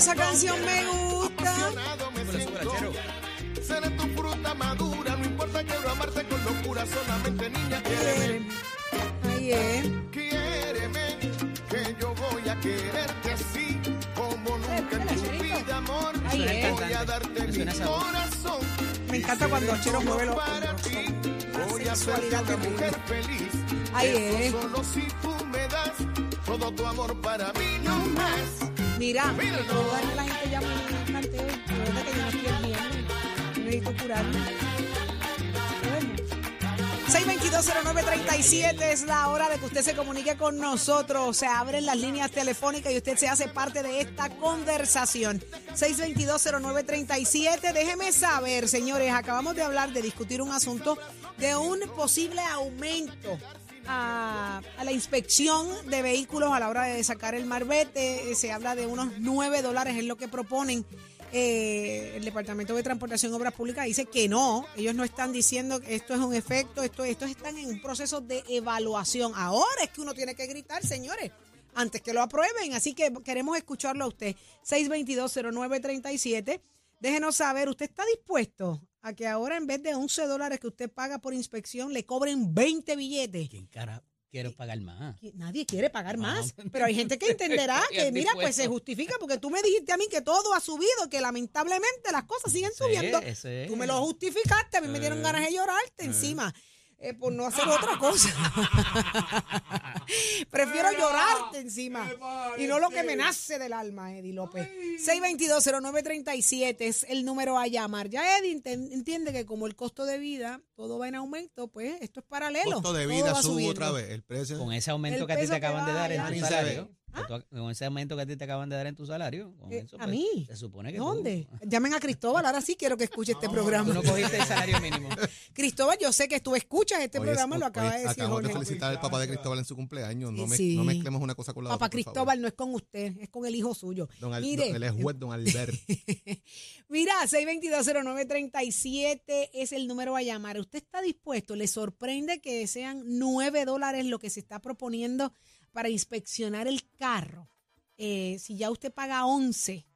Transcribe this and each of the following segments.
esa canción me gusta. Seré tu fruta madura, no importa quiero amarte con locura, solamente niña. Quiéreme, Ahí es. quiéreme, que yo voy a quererte así, como nunca en tu vida, amor. Es. Voy a darte mi corazón. Me encanta cuando Chero mueve los para ti. Voy a ser una mujer feliz. Ahí es. Solo si tú me das todo tu amor para mí, no más. Mira, toda la gente ya me canteo. De verdad que yo no estoy bien. Necesito curarme. 6220937 es la hora de que usted se comunique con nosotros. Se abren las líneas telefónicas y usted se hace parte de esta conversación. 6220937. Déjeme saber, señores, acabamos de hablar de discutir un asunto de un posible aumento a, a la inspección de vehículos a la hora de sacar el marbete. Eh, Se habla de unos 9 dólares, es lo que proponen. Eh, el Departamento de Transportación y Obras Públicas dice que no, ellos no están diciendo que esto es un efecto, esto, estos están en un proceso de evaluación. Ahora es que uno tiene que gritar, señores, antes que lo aprueben. Así que queremos escucharlo a usted. 6220937. Déjenos saber, ¿usted está dispuesto a que ahora en vez de 11 dólares que usted paga por inspección le cobren 20 billetes? ¿Quién cara quiero pagar más? Nadie quiere pagar No. más, pero hay gente que entenderá que, mira, pues se justifica porque tú me dijiste a mí que todo ha subido, que lamentablemente las cosas siguen Ese subiendo. ese Tú me lo justificaste, a mí me dieron Eh. ganas de llorarte encima. Eh, por no hacer otra cosa. Prefiero llorarte encima y no lo que me nace del alma, Eddie López. 6220937 es el número a llamar. Ya Eddie entiende que como el costo de vida todo va en aumento, pues esto es paralelo. costo de vida sube otra vez. El precio. Con ese aumento El que a ti te acaban de dar en tú- con ese aumento que a ti te acaban de dar en tu salario, con Eh, eso, ¿A pues, mí? se supone que tú- ¿Dónde? Llamen a Cristóbal, ahora sí quiero que escuche este programa. Tú no cogiste el salario mínimo. Cristóbal, yo sé que tú escuchas este programa, es- lo acaba de decir Acabamos de felicitar al papá de Cristóbal en su cumpleaños. No, Sí, me- sí. no mezclemos una cosa con la Papá otra. favor. Cristóbal no es con usted, es con el hijo suyo. Don Al- Mire, don- él es juez, don Albert. Mira, 6220937 es el número a llamar. ¿Usted está dispuesto? ¿Le sorprende que sean 9 dólares lo que se está proponiendo para inspeccionar el carro? Eh, si ya usted paga 11,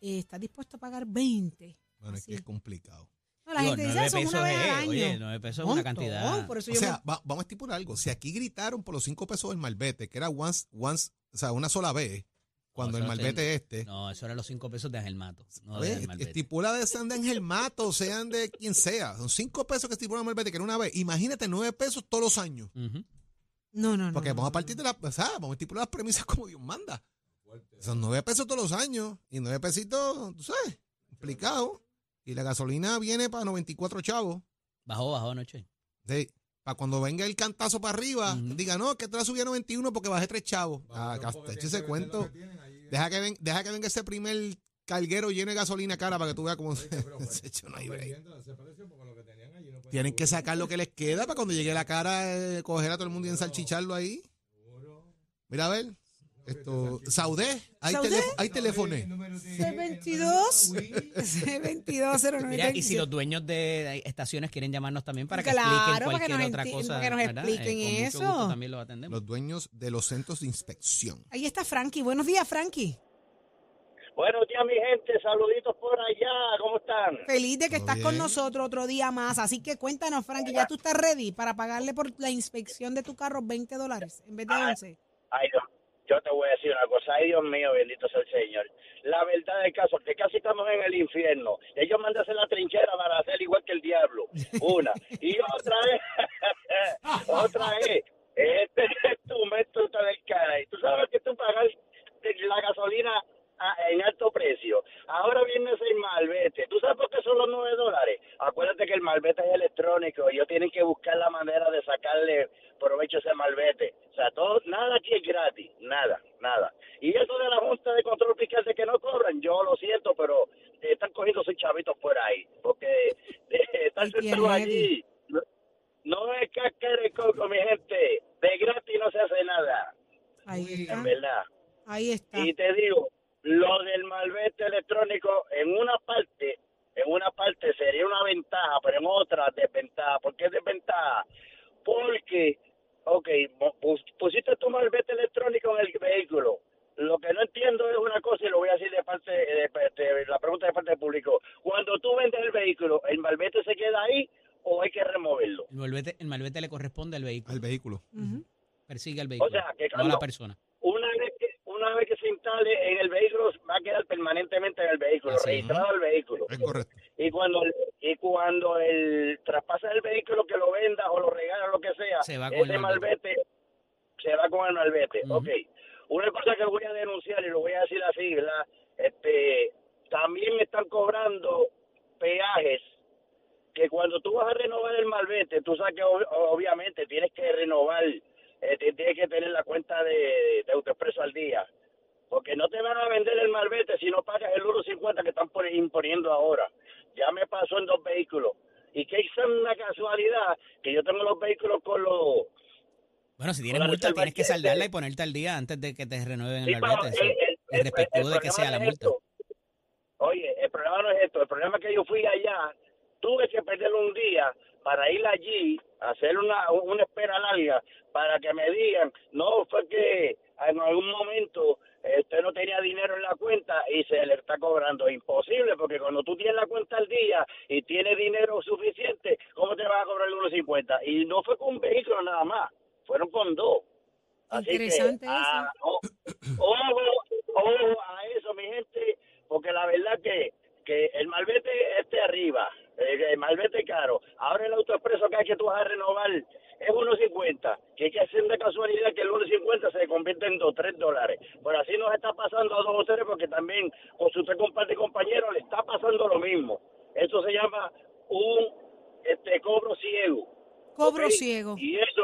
eh, ¿está dispuesto a pagar 20? Bueno, es que es complicado. No, la Digo, gente dice nueve eso es una vez al es, año. oye, nueve pesos es una cantidad. Por eso O yo sea, me- va- vamos a estipular algo. Si aquí gritaron por los cinco pesos del malvete, que era once, once, o sea, una sola vez, cuando No, el malvete este, No, eso eran los cinco pesos de Ángel Mato. No de Malvete. estipula de sean de Ángel Mato, sean de quien sea. Son cinco pesos que estipula el malvete, que era una vez. Imagínate nueve pesos todos los años. Ujú. No, no, no. Porque no, vamos a partir de la, o sea, vamos a estipular las premisas como Dios manda. Son nueve pesos todos los años. Y nueve pesitos, tú sabes, complicado. Y la gasolina viene para 94 chavos. Bajó, bajó anoche. Sí. Para cuando venga el cantazo para arriba, diga, no, que te la subí a 91 porque bajé tres chavos. Ah, ese cuento. Deja que, ven- deja que venga ese primer carguero lleno de gasolina cara para que tú veas cómo se, se echó break. Tienen que sacar lo que les queda para cuando llegue la cara, eh, coger a todo el mundo y ensalchicharlo ahí. Mira a ver. Esto, Saudé, hay, ¿Saudé? hay teléfono. C22 C220937 Mira, y si los dueños de estaciones quieren llamarnos también para que Claro, expliquen para que cualquier nos otra cosa. para que nos expliquen con mucho eso. gusto también los atendemos. Los dueños de los centros de inspección. Ahí está Frankie. Buenos días, Frankie. Buenos días, mi gente. Saluditos por allá. ¿Cómo están? Feliz de que estás con nosotros otro día más. Así que cuéntanos, Frankie, ¿ya tú estás ready para pagarle por la inspección de tu carro 20 dólares en vez de Ah, 11? Ay, Dios, yo te voy a decir una cosa. Ay, Dios mío, bendito sea el Señor. La verdad del caso, que casi estamos en el infierno. Ellos mandan a hacer la trinchera para hacer igual que el diablo. Una. Y otra es, otra es Este es tu método del cara. Y tú sabes que tú pagas la gasolina a- en alto precio. Ahora viene ese malvete. ¿Tú sabes por qué son los 9 dólares? Acuérdate que el malvete es electrónico. Ellos tienen que buscar la manera de sacarle provecho a ese malvete. O sea, todo, nada aquí es gratis. Nada, nada. Y eso de la Junta de Control Fiscal de que no cobran, yo lo siento, pero están cogiendo sus chavitos por ahí. Porque eh, están Ay, qué sentados heavy. allí. No, no es cascar el coco, mi gente. De gratis no se hace nada. Ahí está. En verdad. Ahí está. Y te digo, lo del malvete electrónico en una parte, en una parte sería una ventaja, pero en otra desventaja. ¿Por qué desventaja? Porque, ok, mo- pus- pusiste tu malvete electrónico en el vehículo. Lo que no entiendo es una cosa y lo voy a decir de parte de, de- la pregunta de parte del público. Cuando tú vendes el vehículo, ¿el malvete se queda ahí o hay que removerlo? El malvete, el malvete le corresponde al vehículo. Al vehículo. Persigue al vehículo. sea, que no a la persona. una vez que una vez que se instale en el vehículo va a quedar permanentemente en el vehículo Así registrado el vehículo Es correcto. y cuando y cuando el traspasa el vehículo que lo venda o lo regala lo que sea Se va con ese el malvete. malvete se va con el malvete Ujú. Ok. una cosa que voy a denunciar y lo voy a decir así verdad este también están cobrando peajes que cuando tú vas a renovar el malvete, tú sabes que ob- obviamente tienes que renovar, eh, tienes que tener la cuenta de, de AutoExpreso al día. Porque no te van a vender el malvete si no pagas el 1.50 que están por- imponiendo ahora. Ya me pasó en dos vehículos. Y que es una casualidad que yo tengo los vehículos con los... Bueno, si tienes multa, tienes que saldarla y ponerte al día antes de que te renueven Sí, el pero malvete. sí. el- el- El el- respectivo el de que sea la multa. esto. Oye, el problema no es esto. El problema es que yo fui allá, tuve que perder un día para ir allí, hacer una, una espera larga, para que me digan, no, fue que en algún momento eh, usted no tenía dinero en la cuenta y se le está cobrando. Imposible, porque cuando tú tienes la cuenta al día y tienes dinero suficiente, ¿cómo te vas a cobrar el 1.50? Y no fue con un vehículo nada más, fueron con dos. Así Interesante que, ah, o- ojo, ojo a eso, mi gente, porque la verdad que, que el malvete este arriba, el malvete caro, ahora el autoexpreso que hay que tú vas a renovar es 1.50, que hay que hacer de casualidad que el 1.50 se convierte en 2, 3 dólares. Pero así nos está pasando a dos o tres, porque también con su usted comparte compañero le está pasando lo mismo. Eso se llama un este cobro ciego. Cobro ciego. Y eso,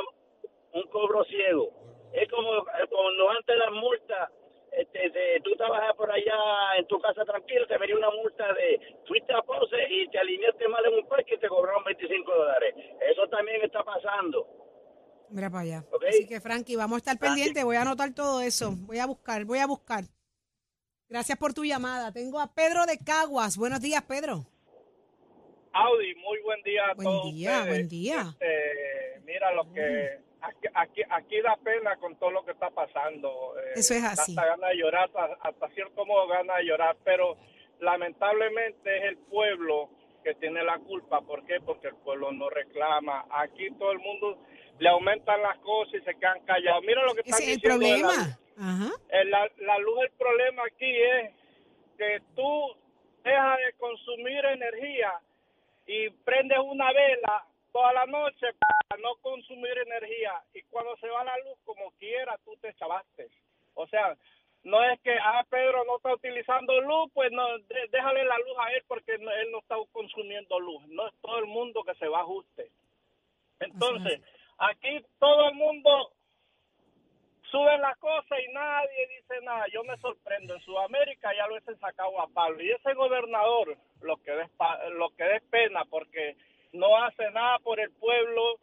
un cobro ciego. Es como eh, cuando antes las multas, este, de- tú trabajas por allá en tu casa tranquilo, te venía una multa de fuiste a Ponce y te alineaste mal en un parque y te cobraron 25 dólares. Eso también está pasando. Mira para allá. Ok. Así que, Frankie, vamos a estar pendientes. Voy a anotar todo eso. Voy a buscar, voy a buscar. Gracias por tu llamada. Tengo a Pedro de Caguas. Buenos días, Pedro. Audi, muy buen día a Buen todos día, ustedes. buen día. Este, mira lo que aquí, aquí, aquí da pena con todo lo que está pasando. Eh, Eso es así. Hasta gana de llorar, hasta, cierto modo gana de llorar, pero lamentablemente es el pueblo que tiene la culpa. ¿Por qué? Porque el pueblo no reclama. Aquí todo el mundo le aumentan las cosas y se quedan callados. Mira lo que están Ese es el la problema. Ajá. Eh, La, la luz, el problema aquí es que tú dejas de consumir energía y prendes una vela toda la noche para no consumir energía y cuando se va la luz como quiera tú te chavaste. O sea, no es que ah Pedro no está utilizando luz, pues no de- déjale la luz a él porque no- él no está consumiendo luz. No es todo el mundo que se va a ajuste. Entonces, aquí todo el mundo suben las cosas y nadie dice nada. Yo me sorprendo. En Sudamérica ya lo hubiesen sacado a Pablo. Y ese gobernador, lo que des, lo que des pena, porque no hace nada por el pueblo.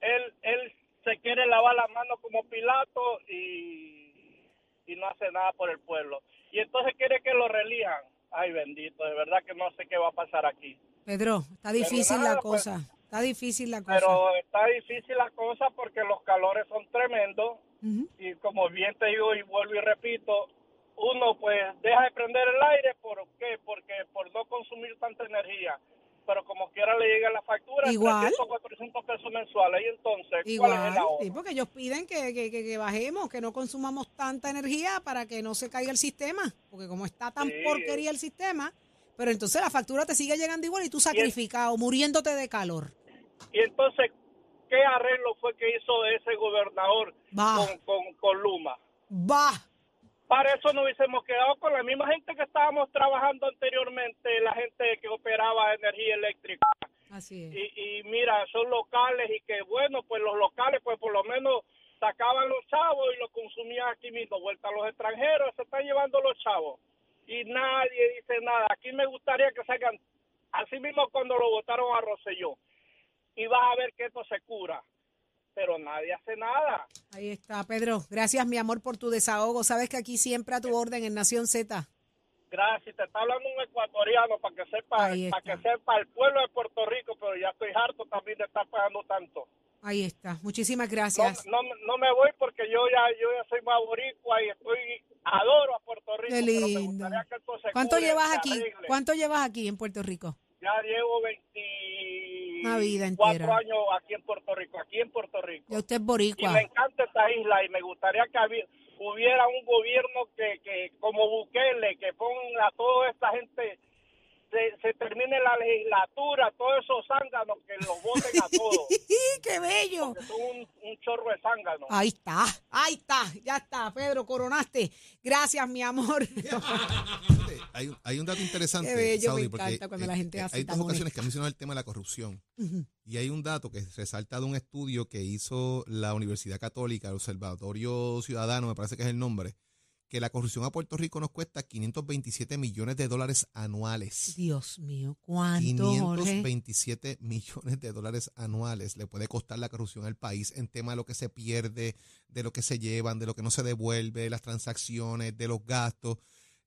Él, él se quiere lavar las manos como Pilato y, y no hace nada por el pueblo. Y entonces quiere que lo relijan. Ay, bendito, de verdad que no sé qué va a pasar aquí. Pedro, está difícil nada, la pues, cosa. Está difícil la cosa. Pero está difícil la cosa porque los calores son tremendos Y como bien te digo y vuelvo y repito, uno pues deja de prender el aire, ¿por qué? Porque por no consumir tanta energía. Pero como quiera le llega la factura, Igual. 300, 400 pesos mensuales. Y entonces, ¿cuál es Igual, el ahorro? sí, porque ellos piden que, que, que- que bajemos, que no consumamos tanta energía para que no se caiga el sistema. Porque como está tan Sí. porquería el sistema, pero entonces la factura te sigue llegando igual y tú sacrificado, muriéndote de calor. Y entonces, qué arreglo fue que hizo ese gobernador con, con, con Luma. Va. Para eso nos hubiésemos quedado con la misma gente que estábamos trabajando anteriormente, la gente que operaba energía eléctrica. Así es. Y, y mira, son locales y que bueno, pues los locales pues por lo menos sacaban los chavos y los consumían aquí mismo. Vuelta a los extranjeros, se están llevando los chavos. Y nadie dice nada. Aquí me gustaría que salgan, así mismo cuando lo votaron a Rosselló. Y vas a ver que esto se cura. Pero nadie hace nada. Ahí está, Pedro. Gracias, mi amor, por tu desahogo. Sabes que aquí siempre a tu orden en Nación Z. Gracias, te está hablando un ecuatoriano para que sepa, para que sepa el pueblo de Puerto Rico, pero ya estoy harto también de estar pagando tanto. Ahí está. Muchísimas gracias. no, no me voy porque yo ya yo ya soy más boricua y estoy adoro a Puerto Rico. Qué pero me lindo. que ¿Cuánto llevas aquí? ¿Cuánto llevas aquí en Puerto Rico? Ya llevo 20 Una vida cuatro entera. años aquí en Puerto Rico, aquí en Puerto Rico. Ya usted es Y boricua. me encanta esta isla y me gustaría que hubiera un gobierno que, que como Bukele, que ponga a toda esta gente, se, se termine la legislatura, todos esos zánganos, que los voten a todos. ¡Qué bello! son un, un chorro de zánganos. Ahí está, ahí está, ya está, Pedro, coronaste. Gracias, mi amor. Hay, un- hay un dato interesante, Qué bello, me Saudi, porque encanta cuando eh, la gente eh, hace hay dos ocasiones honesta. que ha mencionado el tema de la corrupción. Y hay un dato que resalta de un estudio que hizo la Universidad Católica, el Observatorio Ciudadano, me parece que es el nombre, que la corrupción a Puerto Rico nos cuesta 527 millones de dólares anuales. Dios mío, ¿cuánto, Jorge? 527 millones de dólares anuales le puede costar la corrupción al país en tema de lo que se pierde, de lo que se llevan, de lo que no se devuelve, de las transacciones, de los gastos.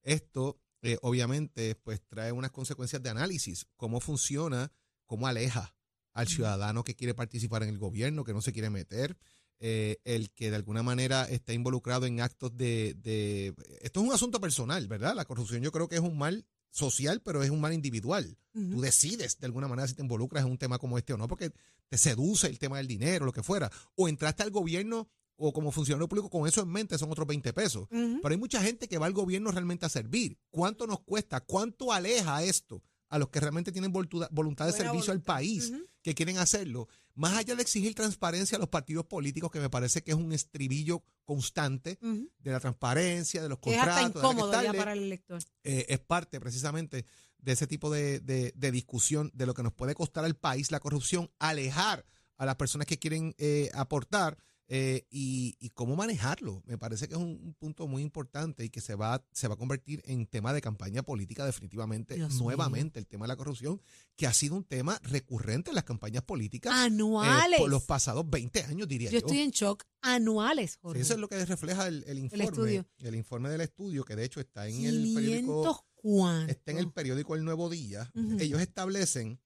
Esto, eh, obviamente, pues trae unas consecuencias de análisis. ¿Cómo funciona? ¿Cómo aleja al ciudadano que quiere participar en el gobierno, que no se quiere meter? Eh, el que de alguna manera está involucrado en actos de, de... Esto es un asunto personal, ¿verdad? La corrupción yo creo que es un mal social, pero es un mal individual. Ujú. Tú decides de alguna manera si te involucras en un tema como este o no, porque te seduce el tema del dinero, lo que fuera. O entraste al gobierno o como funcionario público con eso en mente, son otros 20 pesos. Pero hay mucha gente que va al gobierno realmente a servir. ¿Cuánto nos cuesta? ¿Cuánto aleja esto a los que realmente tienen voluntad de Buena servicio al país, que quieren hacerlo? Más allá de exigir transparencia a los partidos políticos, que me parece que es un estribillo constante de la transparencia, de los Que es hasta contratos, de incómodo ya para el elector. eh, es parte precisamente de ese tipo de, de- de discusión de lo que nos puede costar al país la corrupción, alejar a las personas que quieren eh, aportar eh, y, y cómo manejarlo. Me parece que es un, un punto muy importante y que se va, se va a convertir en tema de campaña política definitivamente, Dios mío. nuevamente, el tema de la corrupción, que ha sido un tema recurrente en las campañas políticas. eh, Anuales. por los pasados 20 años, diría Yo yo. estoy en shock. Anuales, Sí, Jorge. eso es lo que refleja el, el informe. estudio. El informe del estudio, que de hecho está en el 500 periódico cuánto. está en el periódico El Nuevo Día. Ellos establecen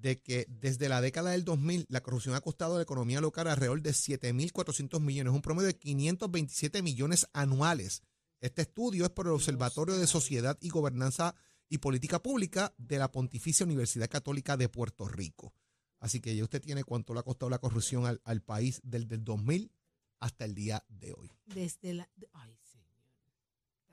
de que desde la década del 2000 la corrupción ha costado a la economía local alrededor de 7.400 millones, un promedio de 527 millones anuales. Este estudio es por el Observatorio de Sociedad y Gobernanza y Política Pública de la Pontificia Universidad Católica de Puerto Rico. Así que ya usted tiene cuánto le ha costado la corrupción al, al país desde el 2000 hasta el día de hoy. Desde la. Ay.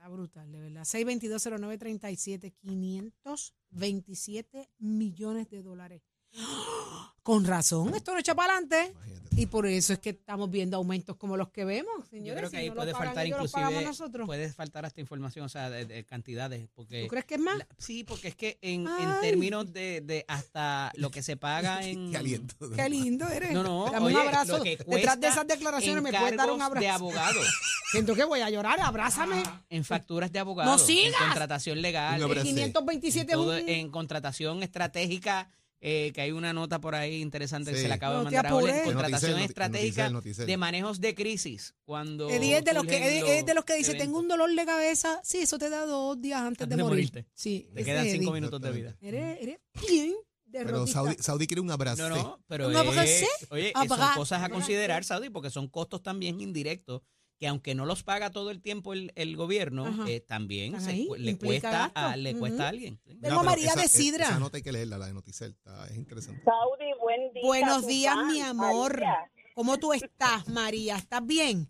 Brutal, de verdad. 6220937, 527 millones de dólares. ¡Ah! Con razón, esto no echa para adelante. Y por eso es que estamos viendo aumentos como los que vemos, Yo señores. creo que si ahí no lo puede pagan faltar inclusive, nosotros. puede faltar hasta información, o sea, de, de cantidades, porque... ¿Tú crees que es más? la- sí, porque es que en, en términos de, de hasta lo que se paga en... Qué aliento. Qué lindo eres. No, no, Dame oye, un abrazo. Detrás de esas declaraciones en me puedes dar un cargos de abrazo. abogado, Siento que voy a llorar, abrázame. en facturas de abogado, ¡No sigas! en contratación legal, Un en, abrazo. 527 es todo- un... en contratación estratégica, eh, que hay una nota por ahí interesante que Sí. se le acaba No de mandar a Ole, apures. El contratación Noticel, estratégica el Noticel. de manejos de crisis, cuando Eddie es de los que, Eddie es de los que dice, eventos. tengo un dolor de cabeza. Sí, eso te da dos días antes, Antes de de morir. morirte. Sí, Te quedan es cinco Eddie. minutos de vida. Eres, eres bien Pero. Saudi, Saudi quiere un abrazo. No, no, pero es- oye, son cosas a considerar, Saudi, porque son costos también indirectos que aunque no los paga todo el tiempo el, el gobierno, eh, también se le cuesta a, le cuesta a alguien. María esa- de Sidra. Esa nota hay que leerla, la de Noticel, está, es interesante. Saudi, buen día. Buenos días, mi amor. María. ¿Cómo tú estás, María? ¿Estás bien?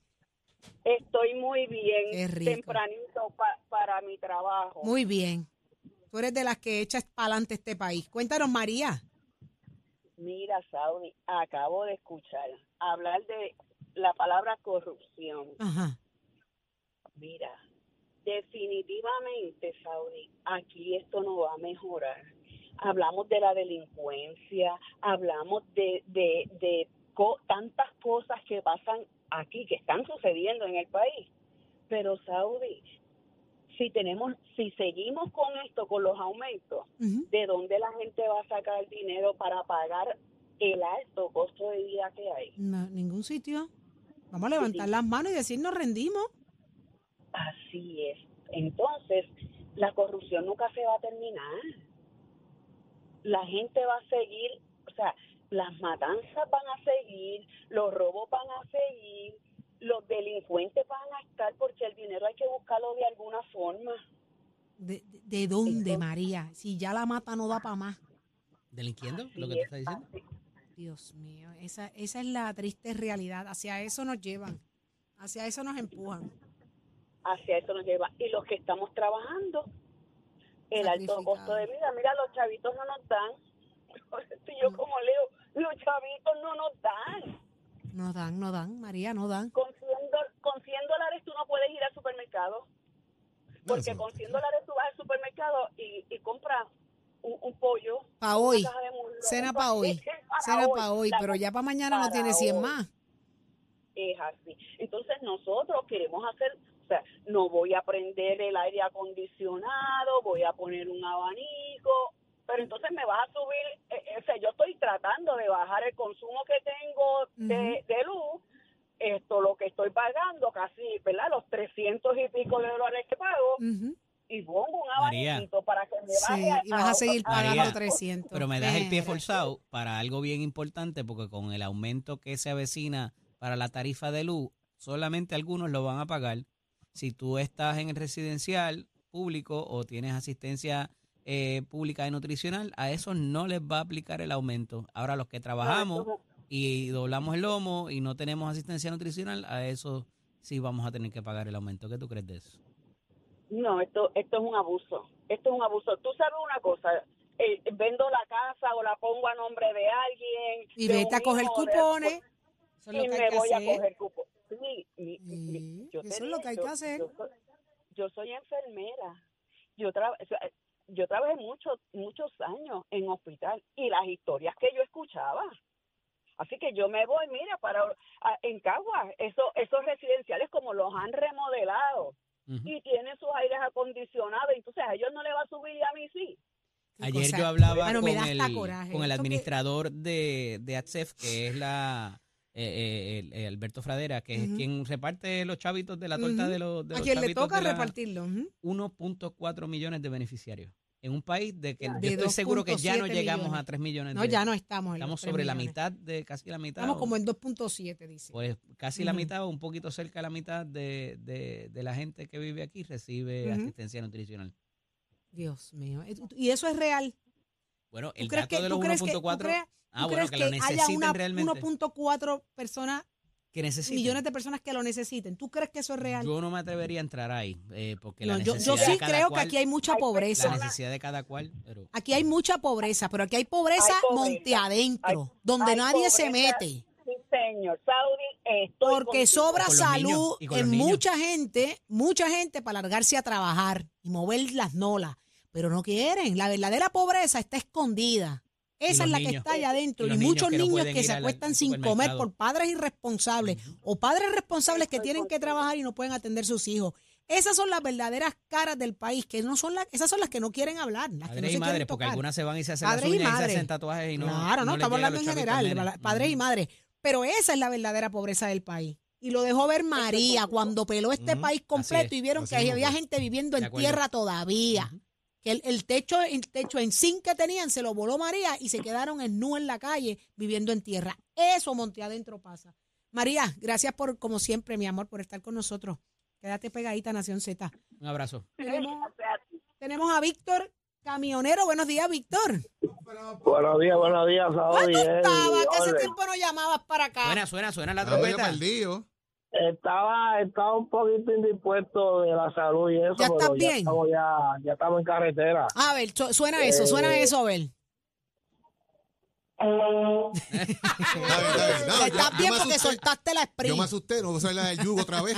Estoy muy bien. Qué rico. Tempranito pa- para mi trabajo. Muy bien. Tú eres de las que echas para adelante este país. Cuéntanos, María. Mira, Saudi, acabo de escuchar hablar de la palabra corrupción. Ajá. Mira, definitivamente, Saudi, aquí esto no va a mejorar. Hablamos de la delincuencia, hablamos de, de, de co- tantas cosas que pasan aquí, que están sucediendo en el país. Pero, Saudi, si tenemos, si seguimos con esto, con los aumentos. ¿de dónde la gente va a sacar dinero para pagar el alto costo de vida que hay? No, ningún sitio. Vamos a levantar las manos y decir nos rendimos. Así es. Entonces, la corrupción nunca se va a terminar. La gente va a seguir, o sea, las matanzas van a seguir, los robos van a seguir, los delincuentes van a estar porque el dinero hay que buscarlo de alguna forma. ¿De, de- de dónde, María? Si ya la mata no da para más. ¿Delinquiendo? Lo que te es, está diciendo. así- Dios mío, esa, esa es la triste realidad. Hacia eso nos llevan. Hacia eso nos empujan. hacia eso nos lleva. Y los que estamos trabajando, el alto costo de vida, mira, los chavitos no nos dan. Estoy yo como leo, los chavitos no nos dan. No dan, no dan, María, no dan. Con 100, do- con 100 dólares tú no puedes ir al supermercado. Porque con 100 dólares tú vas al supermercado y, y compras un, un pollo. Pa' una hoy. caja de muslo, Cena para hoy. para Cena para hoy, pero ya para mañana no tiene 100 hoy. más. es así. Entonces nosotros queremos hacer, o sea, no voy a prender el aire acondicionado, voy a poner un abanico, pero entonces me vas a subir, eh, eh, o sea, yo estoy tratando de bajar el consumo que tengo de, de luz, esto lo que estoy pagando, casi, ¿verdad? Los 300 y pico de dólares que pago, Ujú. Y pongo un abanico para que me baje Sí, y vas a seguir pagando María, 300. Pero me das el pie forzado para algo bien importante, porque con el aumento que se avecina para la tarifa de luz, solamente algunos lo van a pagar. Si tú estás en el residencial público o tienes asistencia eh, pública y nutricional, a esos no les va a aplicar el aumento. Ahora los que trabajamos y doblamos el lomo y no tenemos asistencia nutricional, a eso sí vamos a tener que pagar el aumento. ¿Qué tú crees de eso? No, esto, esto es un abuso. Esto es un abuso. Tú sabes una cosa, eh, vendo la casa o la pongo a nombre de alguien. Y de vete a coger cupones. Eso es lo y que hay me que voy a coger cupones. Sí, yo eso es lo que hay que hacer. Yo soy, yo soy enfermera. Yo, yo trabajé muchos muchos años en hospital y las historias que yo escuchaba. Así que yo me voy, mira, para en Cagua, eso, esos residenciales como los han remodelado Y tienen sus aires acondicionados, entonces a ellos no le va a subir y a mí sí. Ayer cosa- yo hablaba con, el, con el administrador de, de ATSEF, que es la eh, eh, el- el Alberto Fradera, que es quien reparte los chavitos de la torta de los, de A los quien le toca repartirlo. ujú. 1.4 millones de beneficiarios. En un país de que De yo estoy seguro que ya no 2.7 llegamos millones. a 3 millones. No, de- ya no estamos en Estamos 3 sobre la mitad, de casi la mitad. Estamos o- como en 2.7, dice. Pues casi la mitad o un poquito cerca de la mitad de, de- de la gente que vive aquí recibe asistencia nutricional. Dios mío. ¿Y eso es real? Bueno, ¿Tú el dato que, de los crees que, tú 1.4 crees- Ah, bueno, que lo haya necesiten una realmente. 1.4 personas, que necesiten. millones de personas que lo necesiten? ¿Tú crees que eso es real? Yo no me atrevería a entrar ahí, eh, porque No, la yo, necesidad yo sí de cada creo cual, que aquí hay mucha Hay pobreza. la necesidad de cada cual, pero Aquí hay mucha pobreza, pero aquí hay pobreza, Hay pobreza. monte adentro, donde hay nadie se mete. Sí, señor. Saudi, estoy Porque contigo. sobra salud en mucha gente, mucha gente para largarse a trabajar y mover las nolas, pero no quieren. La verdadera pobreza está escondida. Esa es la que está allá adentro. Y Y, los niños muchos que no niños que se acuestan al sin comer por padres irresponsables o padres responsables que tienen que trabajar y no pueden atender sus hijos. Esas son las verdaderas caras del país, que no son las, esas son las que no quieren hablar, las que no padres se y madres, porque algunas se van y se hacen Padres las y uñas y, se hacen tatuajes y no claro, no, no estamos hablando en general, padres y madres. Pero esa es la verdadera pobreza del país. Y lo dejó ver María cuando peló este país completo es. y vieron que había gente viviendo en tierra todavía. Que el, el techo, el techo en zinc que tenían se lo voló María y se quedaron en nu en la calle viviendo en tierra. Eso monte adentro pasa. María, gracias por, como siempre, mi amor, por estar con nosotros. Quédate pegadita, Nación Z. Un abrazo. Tenemos, tenemos a Víctor Camionero. Buenos días, Víctor. Buenos días, buenos días, Saudi. Tiempo no llamabas para acá. Suena, suena, suena la trompeta. perdido. Estaba, estaba un poquito indispuesto de la salud y eso, ¿Ya pero estás ya bien? estamos ya, ya estamos en carretera. A ver, su- suena eso, suena Eh, eso, a ver. No, yo- Estás yo bien porque asusté. soltaste la Yo sprint. me asusté, no usar la del yugo otra vez.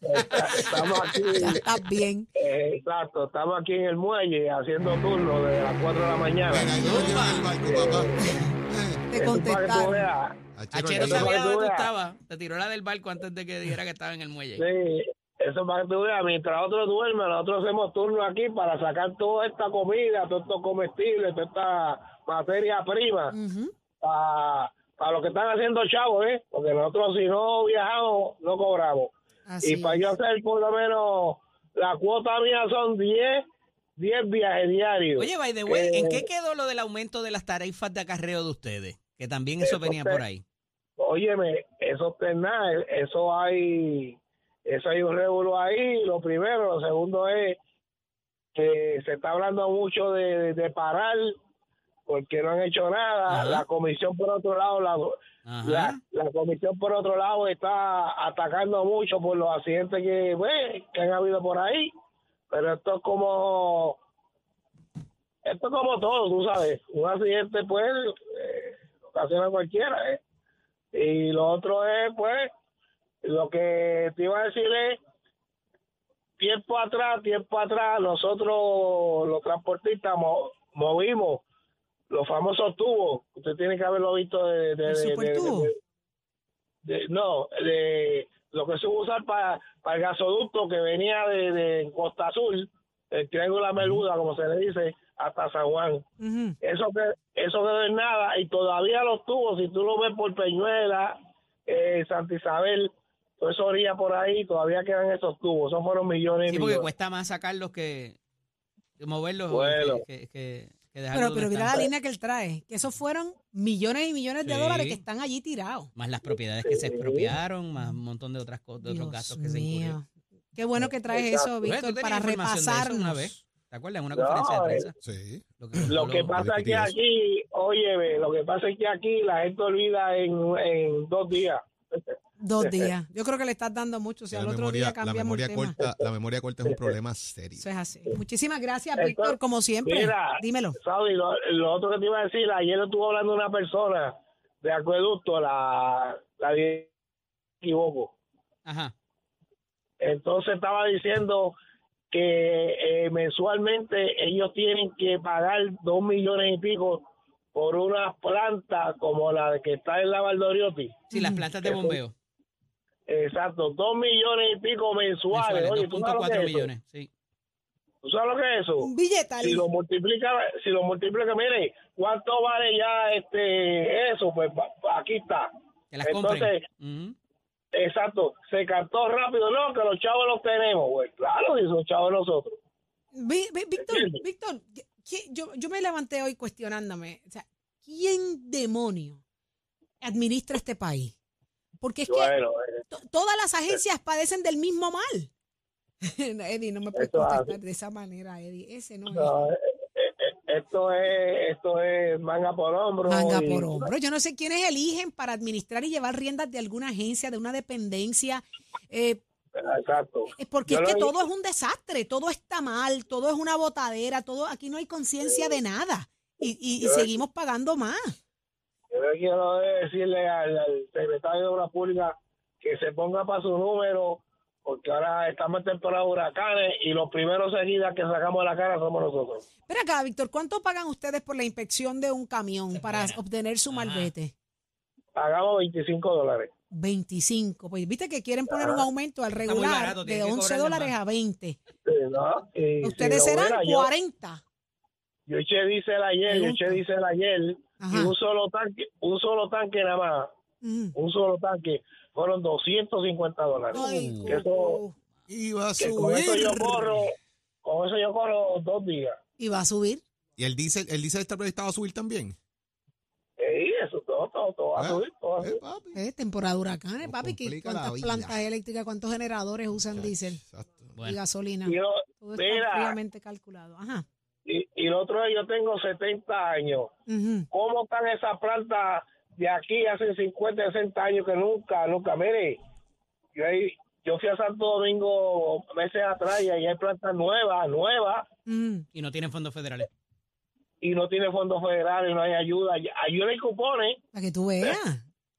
Estamos aquí, Ya estás bien. eh, exacto, estamos aquí en el muelle haciendo turno desde las 4 de la mañana. El barco, papá. Te contestaron. Achero, sabía dónde tú dura. estabas. Te tiró la del barco antes de que dijera que estaba en el muelle. Sí, eso para que tú veas, mientras otros duermen, nosotros hacemos turno aquí para sacar toda esta comida, todos estos comestibles, toda esta materia prima para, para lo que están haciendo chavos, ¿eh? Porque nosotros si no viajamos, no cobramos. Así y para es. yo hacer por lo menos, la cuota mía son 10, 10 viajes diarios. Oye, by the way, ¿en Eh, qué quedó lo del aumento de las tarifas de acarreo de ustedes? Que también eso Eso venía por ahí. Óyeme, eso es nada, eso hay, eso hay un revuelo ahí, lo primero, lo segundo es que se está hablando mucho de, de parar porque no han hecho nada, Ajá. la comisión por otro lado, la, la, la comisión por otro lado está atacando mucho por los accidentes que, pues, que han habido por ahí, pero esto es como, esto es como todo, tú sabes, un accidente pues eh, ocasiona cualquiera, ¿eh? Y lo otro es, pues, lo que te iba a decir es, tiempo atrás, tiempo atrás, nosotros los transportistas mo- movimos los famosos tubos. Usted tiene que haberlo visto de... de- ¿El de- supertubo? de- de- de- no, de lo que se usa para, para el gasoducto que venía de, de Costa Azul, el Triángulo de la Meluda, como se le dice, hasta San Juan. Ujú. Eso que eso quedó en nada y todavía los tubos, si tú lo ves por Peñuela, eh, Santa Isabel, toda esa orilla por ahí, todavía quedan esos tubos. Esos fueron millones y Sí, porque millones. cuesta más sacarlos que, que moverlos Bueno. que, que, Pero, pero mira la línea que él trae, que esos fueron millones y millones de Sí. dólares que están allí tirados. Más las propiedades que se expropiaron, más un montón de otras cosas, de otros gastos que se incurrieron. mío. Qué bueno que traes Exacto. eso, Oye, ¿tú Víctor, para repasarnos. una vez? ¿Te acuerdas? En una No, conferencia de eh, prensa. Sí. Lo Lo que lo- pasa es que aquí, oye, lo que pasa es que aquí la gente olvida en, en dos días. Dos días. Yo creo que le estás dando mucho. Si La al otro memoria, día la cambiamos memoria el tema. corta, la memoria corta es un problema serio. Eso es así. Muchísimas gracias, Esto- Víctor, como siempre. Mira, Dímelo. Saudi, lo, lo otro que te iba a decir, ayer estuvo hablando una persona de acueducto, la, la me equivoco. Ajá. Entonces estaba diciendo que eh, mensualmente ellos tienen que pagar dos millones y pico por una planta como la que está en la Valdoriotti. Sí, las plantas de bombeo. Exacto, dos millones y pico mensuales. mensuales, Oye, ¿tú sabes lo que 2.4 es eso? millones. Sí. ¿Tú sabes lo que es eso? Un billetal. Si lo multiplica, si lo multiplica, mire, ¿cuánto vale ya este eso? Pues aquí está. Que las compren. Entonces. Exacto, se cantó rápido, no, que los chavos los tenemos, güey. Claro, y son chavos nosotros. Víctor. Víctor, ¿qui- yo, yo me levanté hoy cuestionándome, o sea, ¿quién demonio administra este país? Porque es que eh, todas las agencias padecen del mismo mal. Eddie, no me puedes contestar de esa manera, Eddie. Ese no es. no, eh, eh, eh, esto es esto es manga por hombro. Manga y- por hombro. Yo no sé quiénes eligen para administrar y llevar riendas de alguna agencia, de una dependencia. eh, Exacto. es porque Yo es que todo es un desastre, todo está mal, todo es una botadera, todo aquí no hay conciencia de nada. Y, y- y seguimos pagando más. Yo quiero decirle al, al secretario de Obras Públicas que se ponga para su número, porque ahora estamos en temporada de huracanes y los primeros seguidas que sacamos de la cara somos nosotros. Espera acá, Víctor, ¿cuánto pagan ustedes por la inspección de un camión para obtener su malvete? Pagamos 25 dólares. 25. Pues viste que quieren poner un aumento al regular barato, de tienen que 11 cobrarle dólares más. a 20. Sí, ¿no? Y Ustedes serán hubiera, yo- 40. Yo eché diésel ayer, yo eché diésel ayer Ajá. y un solo tanque, un solo tanque nada más, Mm. un solo tanque, fueron 250 dólares. Ay, Que eso, Iba a que con eso yo subir. corro, con eso yo corro dos días. Y va a subir. ¿Y el diésel, el diésel está proyectado a subir también? Y eso, todo, todo, todo va a Ah, subir, todo eh, subir. papi. Eh, temporada de huracanes, papi. ¿Cuántas plantas eléctricas, cuántos generadores usan diésel Exacto. y gasolina? Y, yo- Todo está mira, fríamente calculado. Ajá. y, y el otro yo tengo 70 años. ¿Cómo están esas plantas de aquí hace 50, 60 años que nunca, nunca? Mire, yo, ahí- yo fui a Santo Domingo meses atrás y ahí hay plantas nuevas, nuevas. Mm. y no tienen fondos federales. y no tiene fondos federales, no hay ayuda. Ayuda y cupones. Para que tú veas.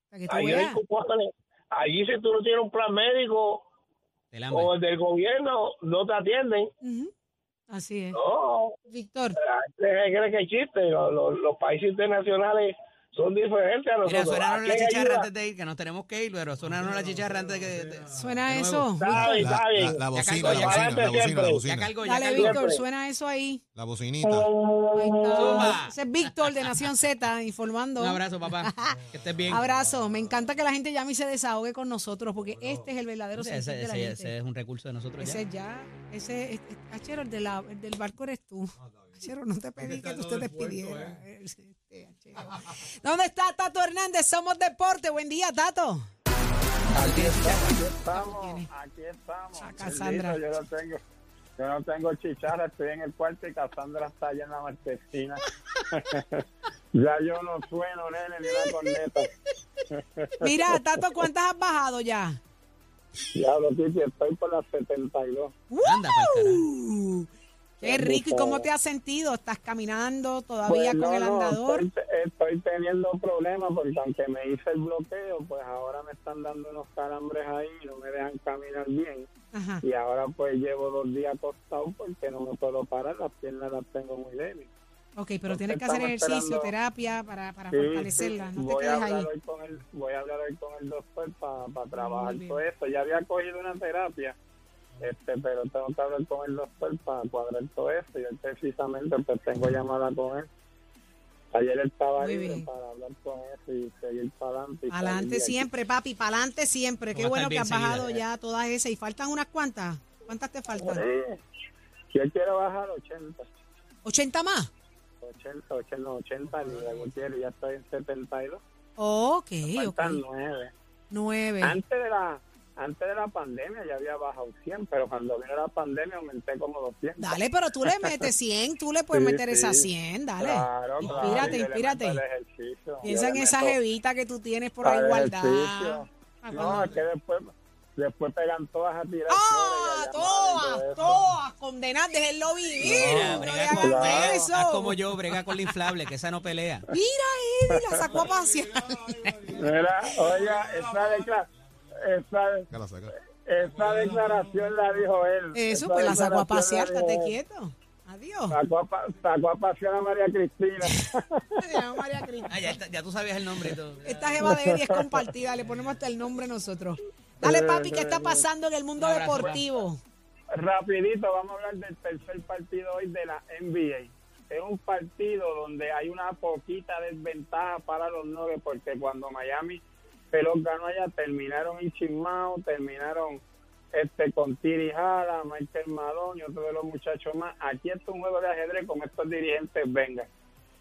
Para que tú Ayuda y cupones. Allí si tú no tienes un plan médico o el del gobierno, no te atienden. Ujú. Así es. No, Víctor, ¿Cree cree que chiste? Los, los- los países internacionales son diferentes a Mira, nosotros. sonaron Aquí la hay chicharra ayuda. antes de ir, que nos tenemos que ir, pero sonaron la chicharra antes de que... de- suena de eso. Está bien, La, está bien. la- la bocina, cargo, la ya bocina, la bocina, la Ya bocina. cargo, ya Dale, cargo. Víctor, suena eso ahí. La bocinita. Ahí. Ese es Víctor de Nación Z informando. Un abrazo, papá. Que estés bien. Abrazo. Me encanta que la gente llame y se desahogue con nosotros porque este es el verdadero Ese, ese- de la ese- gente. ese es un recurso de nosotros ya. Ese ya, ese, es- el, de la- el del barco eres tú. Achero, no te pedí que tú te despidieras. ¿Dónde está Tato Hernández? Somos Deporte. Buen día, Tato. Aquí estamos, aquí estamos. A Cassandra. Bendito, Yo no tengo, yo no tengo chicharra, estoy en el cuarto y Cassandra está allá en la marquesina. ya yo no sueno, nene, ni una corneta. Mira, Tato, ¿cuántas has bajado ya? Diablo, Titi, estoy por las 72. Anda, pa'l carajo. Uh, qué rico. ¿Y cómo te has sentido? ¿Estás caminando todavía Pues con el no, andador? estoy, estoy teniendo problemas porque aunque me hice el bloqueo, pues ahora me están dando unos calambres ahí y no me dejan caminar bien. Ajá. Y ahora pues llevo dos días acostado porque no me puedo parar, las piernas las tengo muy débiles. Ok, pero tienes que hacer ejercicio, esperando- terapia para, para Sí, fortalecerla. No te voy a hablar ahí. Hoy con el, voy a hablar hoy con el doctor para trabajar bien. todo eso. Ya había cogido una terapia, este, pero tengo que hablar con el doctor para cuadrar todo eso. Y hoy precisamente pues tengo llamada con él. Ayer estaba bien. para hablar con eso y seguir para adelante. y Adelante siempre, papi, para adelante siempre. Qué bueno que has bajado ya todas esas. Y faltan unas cuantas. ¿Cuántas te faltan? Sí. Yo quiero bajar 80. ¿80 más? 80, 80, 80, ni de quiero, ya estoy en 72. Ok, ok. Faltan 9. Nueve. Antes de la antes de la pandemia ya había bajado 100, pero cuando vino la pandemia aumenté como 200. Dale, pero tú le metes 100, tú le puedes Sí, meter esas sí. 100, dale. Claro, claro, inspírate, le inspírate. Piensa en esa jevita que tú tienes por guardada. ejercicio. Ah, No, es que después, después pegan todas a tirar ¡Ah! Todas, todas condenadas, déjenlo vivir. No, le con- hagan Claro. eso. Haz como yo, brega con la inflable, que esa no pelea. Mira, Eddie, la sacó a pasear. Mira, oiga, esa, decla- esa, Sácala, sácala. esa declaración la dijo él. Eso, Esa pues la sacó a pasear, la estate quieto. Adiós. Sacó a, sacó a pasear a María Cristina. María Cristina. Ah, ya, está- ya tú sabías el nombre y todo. Esta jeva de Eddie es compartida, le ponemos hasta el nombre nosotros. Dale, papi, ¿qué está pasando en el mundo Un abrazo, deportivo? Rapidito, vamos a hablar del tercer partido hoy de la NBA. Es un partido donde hay una poquita desventaja para los nueve porque cuando Miami se los ganó allá terminaron enchismados, terminaron este con Tiri Jala, Michael Malone y otro de los muchachos más. Aquí es un juego de ajedrez con estos dirigentes vengan.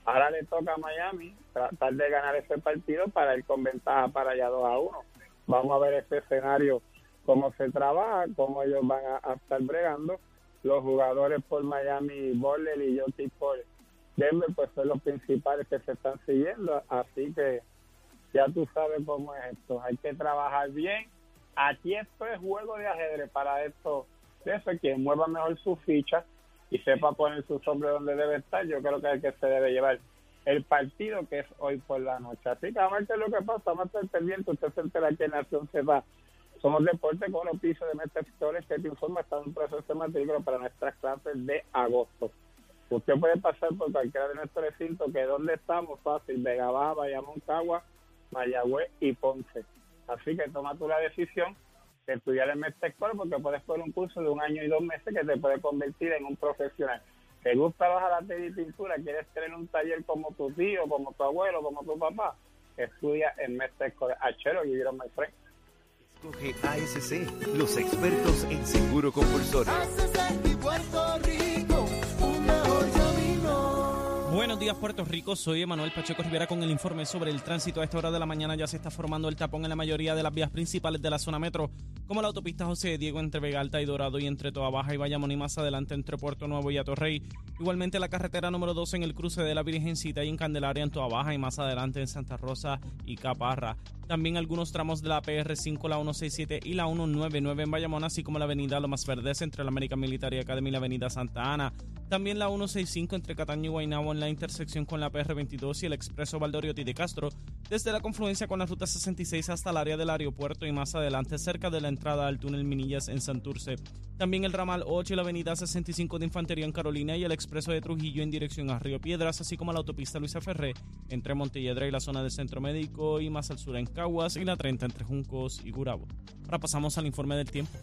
Ahora le toca a Miami tratar de ganar ese partido para ir con ventaja para allá 2 a 1. Vamos a ver ese escenario, cómo se trabaja, cómo ellos van a, estar bregando. Los jugadores por Miami, Borler y Yoti por Denver, pues son los principales que se están siguiendo. Así que ya tú sabes cómo es esto. Hay que trabajar bien. Aquí esto es juego de ajedrez para esto. De eso, quien mueva mejor su ficha y sepa poner su sombre donde debe estar, yo creo que es el que se debe llevar el partido que es hoy por la noche. Así que a ver qué es lo que pasa, vamos a estar pendientes. Usted se entera que Nación se va. Somos deporte con los pisos de Metactores que te informa está en un proceso de matrícula para nuestras clases de agosto. Usted puede pasar por cualquiera de nuestros recintos, que donde estamos, fácil, Vega Baja, Bayamón, Cagua, Mayagüez y Ponce. Así que toma tú la decisión de estudiar en Metactores porque puedes poner un curso de un año y dos meses que te puede convertir en un profesional. ¿Te gusta bajar la tenis y pintura? ¿Quieres tener un taller como tu tío, como tu abuelo, como tu papá? Estudia en Metactores. Achero, you my friend. Escoge ASC, los expertos en seguro compulsorio. Buenos días Puerto Rico, soy Emanuel Pacheco Rivera con el informe sobre el tránsito. A esta hora de la mañana ya se está formando el tapón en la mayoría de las vías principales de la zona metro, como la autopista José Diego entre Vega Alta y Dorado y entre Toa Baja y Bayamón y más adelante entre Puerto Nuevo y Atorrey. Igualmente la carretera número 2 en el cruce de la Virgencita y en Candelaria en Toa Baja y más adelante en Santa Rosa y Caparra. También algunos tramos de la PR5, la 167 y la 199 en Bayamón, así como la avenida Lomas Verdes entre la American Military Academy y la avenida Santa Ana. También la 165 entre Cataño y Guaynabo en la intersección con la PR22 y el expreso Valdoriotti de Castro, desde la confluencia con la ruta 66 hasta el área del aeropuerto y más adelante cerca de la entrada al túnel Minillas en Santurce. También el ramal 8 y la avenida 65 de Infantería en Carolina y el expreso de Trujillo en dirección a Río Piedras, así como la autopista Luisa Ferré entre Montelledra y la zona del Centro Médico y más al sur en Caguas y la 30 entre Juncos y Gurabo. Ahora pasamos al informe del tiempo.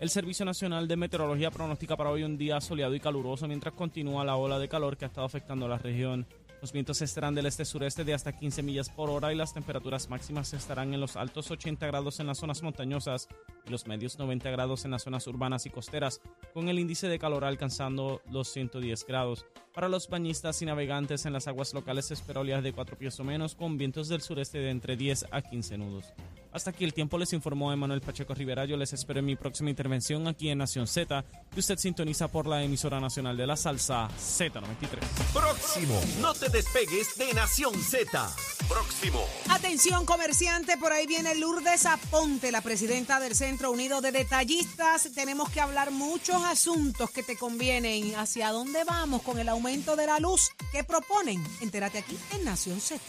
El Servicio Nacional de Meteorología pronostica para hoy un día soleado y caluroso mientras continúa la ola de calor que ha estado afectando a la región. Los vientos estarán del este-sureste de hasta 15 millas por hora y las temperaturas máximas estarán en los altos 80 grados en las zonas montañosas y los medios 90 grados en las zonas urbanas y costeras, con el índice de calor alcanzando los 110 grados. Para los bañistas y navegantes en las aguas locales se espera de 4 pies o menos con vientos del sureste de entre 10 a 15 nudos. Hasta aquí el tiempo les informó Emanuel Pacheco Rivera. Yo les espero en mi próxima intervención aquí en Nación Z, que usted sintoniza por la emisora nacional de la salsa Z93. Próximo. No te despegues de Nación Z. Próximo. Atención comerciante, por ahí viene Lourdes Aponte, la presidenta del Centro Unido de Detallistas. Tenemos que hablar muchos asuntos que te convienen. ¿Hacia dónde vamos con el aumento de la luz? ¿Qué proponen? Entérate aquí en Nación Z.